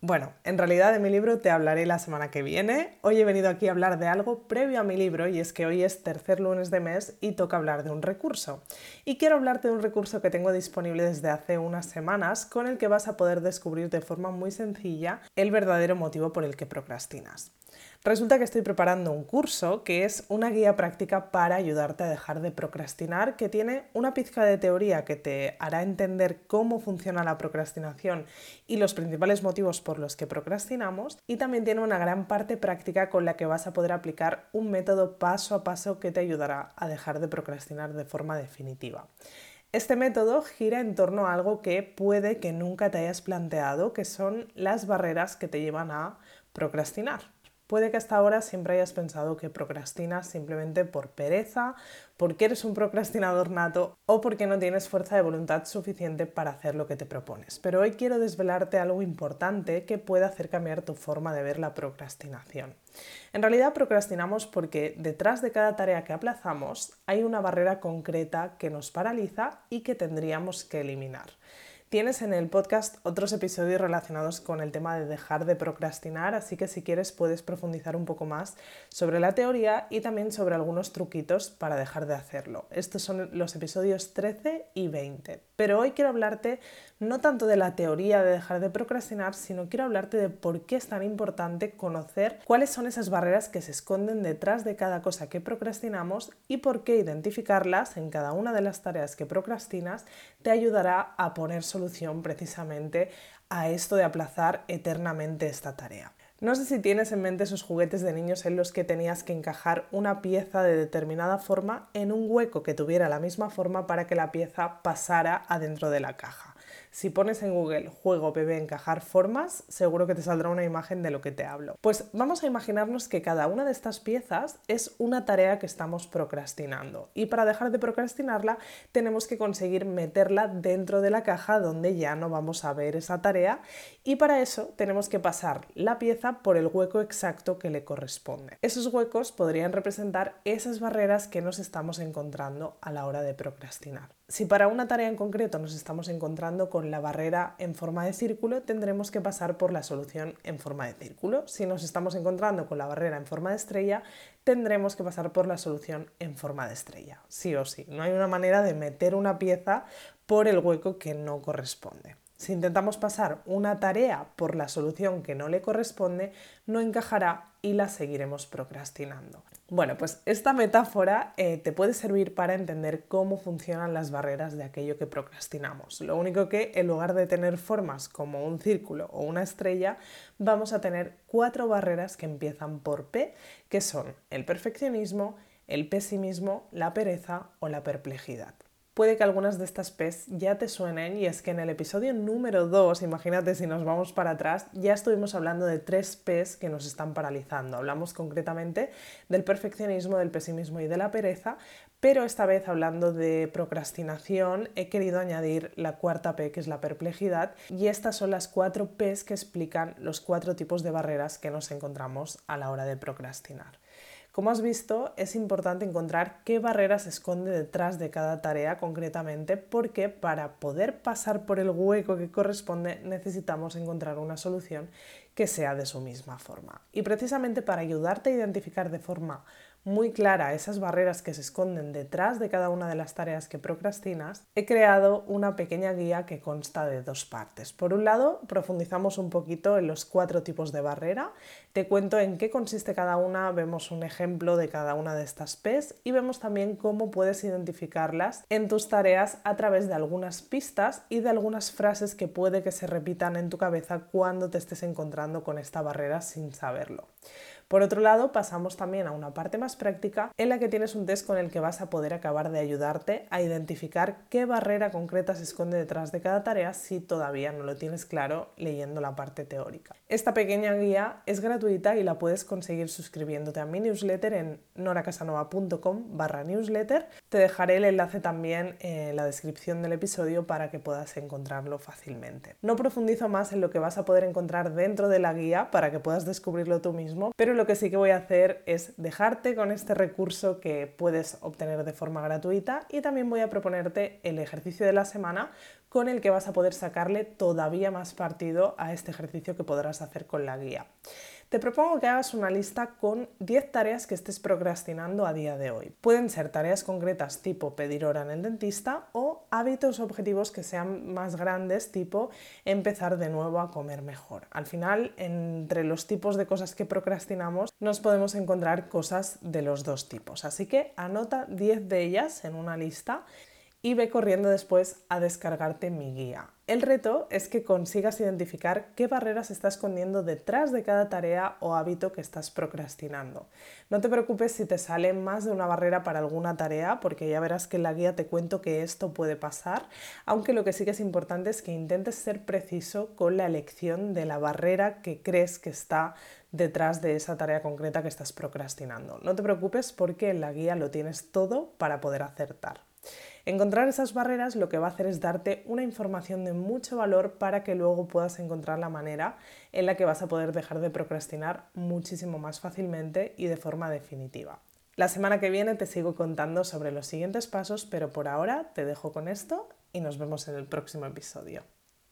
Bueno, en realidad de mi libro te hablaré la semana que viene. Hoy he venido aquí a hablar de algo previo a mi libro y es que hoy es tercer lunes de mes y toca hablar de un recurso. Y quiero hablarte de un recurso que tengo disponible desde hace unas semanas con el que vas a poder descubrir de forma muy sencilla el verdadero motivo por el que procrastinas. Resulta que estoy preparando un curso que es una guía práctica para ayudarte a dejar de procrastinar, que tiene una pizca de teoría que te hará entender cómo funciona la procrastinación y los principales motivos por los que procrastinamos, y también tiene una gran parte práctica con la que vas a poder aplicar un método paso a paso que te ayudará a dejar de procrastinar de forma definitiva. Este método gira en torno a algo que puede que nunca te hayas planteado, que son las barreras que te llevan a procrastinar. Puede que hasta ahora siempre hayas pensado que procrastinas simplemente por pereza, porque eres un procrastinador nato o porque no tienes fuerza de voluntad suficiente para hacer lo que te propones. Pero hoy quiero desvelarte algo importante que puede hacer cambiar tu forma de ver la procrastinación. En realidad procrastinamos porque detrás de cada tarea que aplazamos hay una barrera concreta que nos paraliza y que tendríamos que eliminar. Tienes en el podcast otros episodios relacionados con el tema de dejar de procrastinar, así que si quieres puedes profundizar un poco más sobre la teoría y también sobre algunos truquitos para dejar de hacerlo. Estos son los episodios 13 y 20. Pero hoy quiero hablarte no tanto de la teoría de dejar de procrastinar, sino quiero hablarte de por qué es tan importante conocer cuáles son esas barreras que se esconden detrás de cada cosa que procrastinamos y por qué identificarlas en cada una de las tareas que procrastinas te ayudará a poner solución precisamente a esto de aplazar eternamente esta tarea. No sé si tienes en mente esos juguetes de niños en los que tenías que encajar una pieza de determinada forma en un hueco que tuviera la misma forma para que la pieza pasara adentro de la caja. Si pones en Google juego bebé encajar formas, seguro que te saldrá una imagen de lo que te hablo. Pues vamos a imaginarnos que cada una de estas piezas es una tarea que estamos procrastinando y para dejar de procrastinarla tenemos que conseguir meterla dentro de la caja donde ya no vamos a ver esa tarea y para eso tenemos que pasar la pieza por el hueco exacto que le corresponde. Esos huecos podrían representar esas barreras que nos estamos encontrando a la hora de procrastinar. Si para una tarea en concreto nos estamos encontrando con la barrera en forma de círculo, tendremos que pasar por la solución en forma de círculo. Si nos estamos encontrando con la barrera en forma de estrella, tendremos que pasar por la solución en forma de estrella. Sí o sí, no hay una manera de meter una pieza por el hueco que no corresponde. Si intentamos pasar una tarea por la solución que no le corresponde, no encajará y la seguiremos procrastinando. Bueno, pues esta metáfora eh, te puede servir para entender cómo funcionan las barreras de aquello que procrastinamos. Lo único que en lugar de tener formas como un círculo o una estrella, vamos a tener cuatro barreras que empiezan por P, que son el perfeccionismo, el pesimismo, la pereza o la perplejidad puede que algunas de estas P's ya te suenen y es que en el episodio número 2, imagínate si nos vamos para atrás, ya estuvimos hablando de tres P's que nos están paralizando. Hablamos concretamente del perfeccionismo, del pesimismo y de la pereza, pero esta vez hablando de procrastinación he querido añadir la cuarta P que es la perplejidad y estas son las cuatro P's que explican los cuatro tipos de barreras que nos encontramos a la hora de procrastinar. Como has visto, es importante encontrar qué barreras se esconde detrás de cada tarea concretamente porque para poder pasar por el hueco que corresponde necesitamos encontrar una solución que sea de su misma forma. Y precisamente para ayudarte a identificar de forma muy clara esas barreras que se esconden detrás de cada una de las tareas que procrastinas, he creado una pequeña guía que consta de dos partes. Por un lado, profundizamos un poquito en los cuatro tipos de barrera, te cuento en qué consiste cada una, vemos un ejemplo de cada una de estas P's y vemos también cómo puedes identificarlas en tus tareas a través de algunas pistas y de algunas frases que puede que se repitan en tu cabeza cuando te estés encontrando con esta barrera sin saberlo. Por otro lado, pasamos también a una parte más práctica en la que tienes un test con el que vas a poder acabar de ayudarte a identificar qué barrera concreta se esconde detrás de cada tarea si todavía no lo tienes claro leyendo la parte teórica. Esta pequeña guía es gratuita y la puedes conseguir suscribiéndote a mi newsletter en noracasanova.com barra newsletter. Te dejaré el enlace también en la descripción del episodio para que puedas encontrarlo fácilmente. No profundizo más en lo que vas a poder encontrar dentro de la guía para que puedas descubrirlo tú mismo, pero lo que sí que voy a hacer es dejarte con este recurso que puedes obtener de forma gratuita y también voy a proponerte el ejercicio de la semana con el que vas a poder sacarle todavía más partido a este ejercicio que podrás hacer con la guía. Te propongo que hagas una lista con 10 tareas que estés procrastinando a día de hoy. Pueden ser tareas concretas tipo pedir hora en el dentista o hábitos objetivos que sean más grandes tipo empezar de nuevo a comer mejor. Al final, entre los tipos de cosas que procrastinamos, nos podemos encontrar cosas de los dos tipos. Así que anota 10 de ellas en una lista y ve corriendo después a descargarte mi guía. El reto es que consigas identificar qué barreras está escondiendo detrás de cada tarea o hábito que estás procrastinando. No te preocupes si te sale más de una barrera para alguna tarea, porque ya verás que en la guía te cuento que esto puede pasar, aunque lo que sí que es importante es que intentes ser preciso con la elección de la barrera que crees que está detrás de esa tarea concreta que estás procrastinando. No te preocupes porque en la guía lo tienes todo para poder acertar. Encontrar esas barreras lo que va a hacer es darte una información de mucho valor para que luego puedas encontrar la manera en la que vas a poder dejar de procrastinar muchísimo más fácilmente y de forma definitiva. La semana que viene te sigo contando sobre los siguientes pasos, pero por ahora te dejo con esto y nos vemos en el próximo episodio.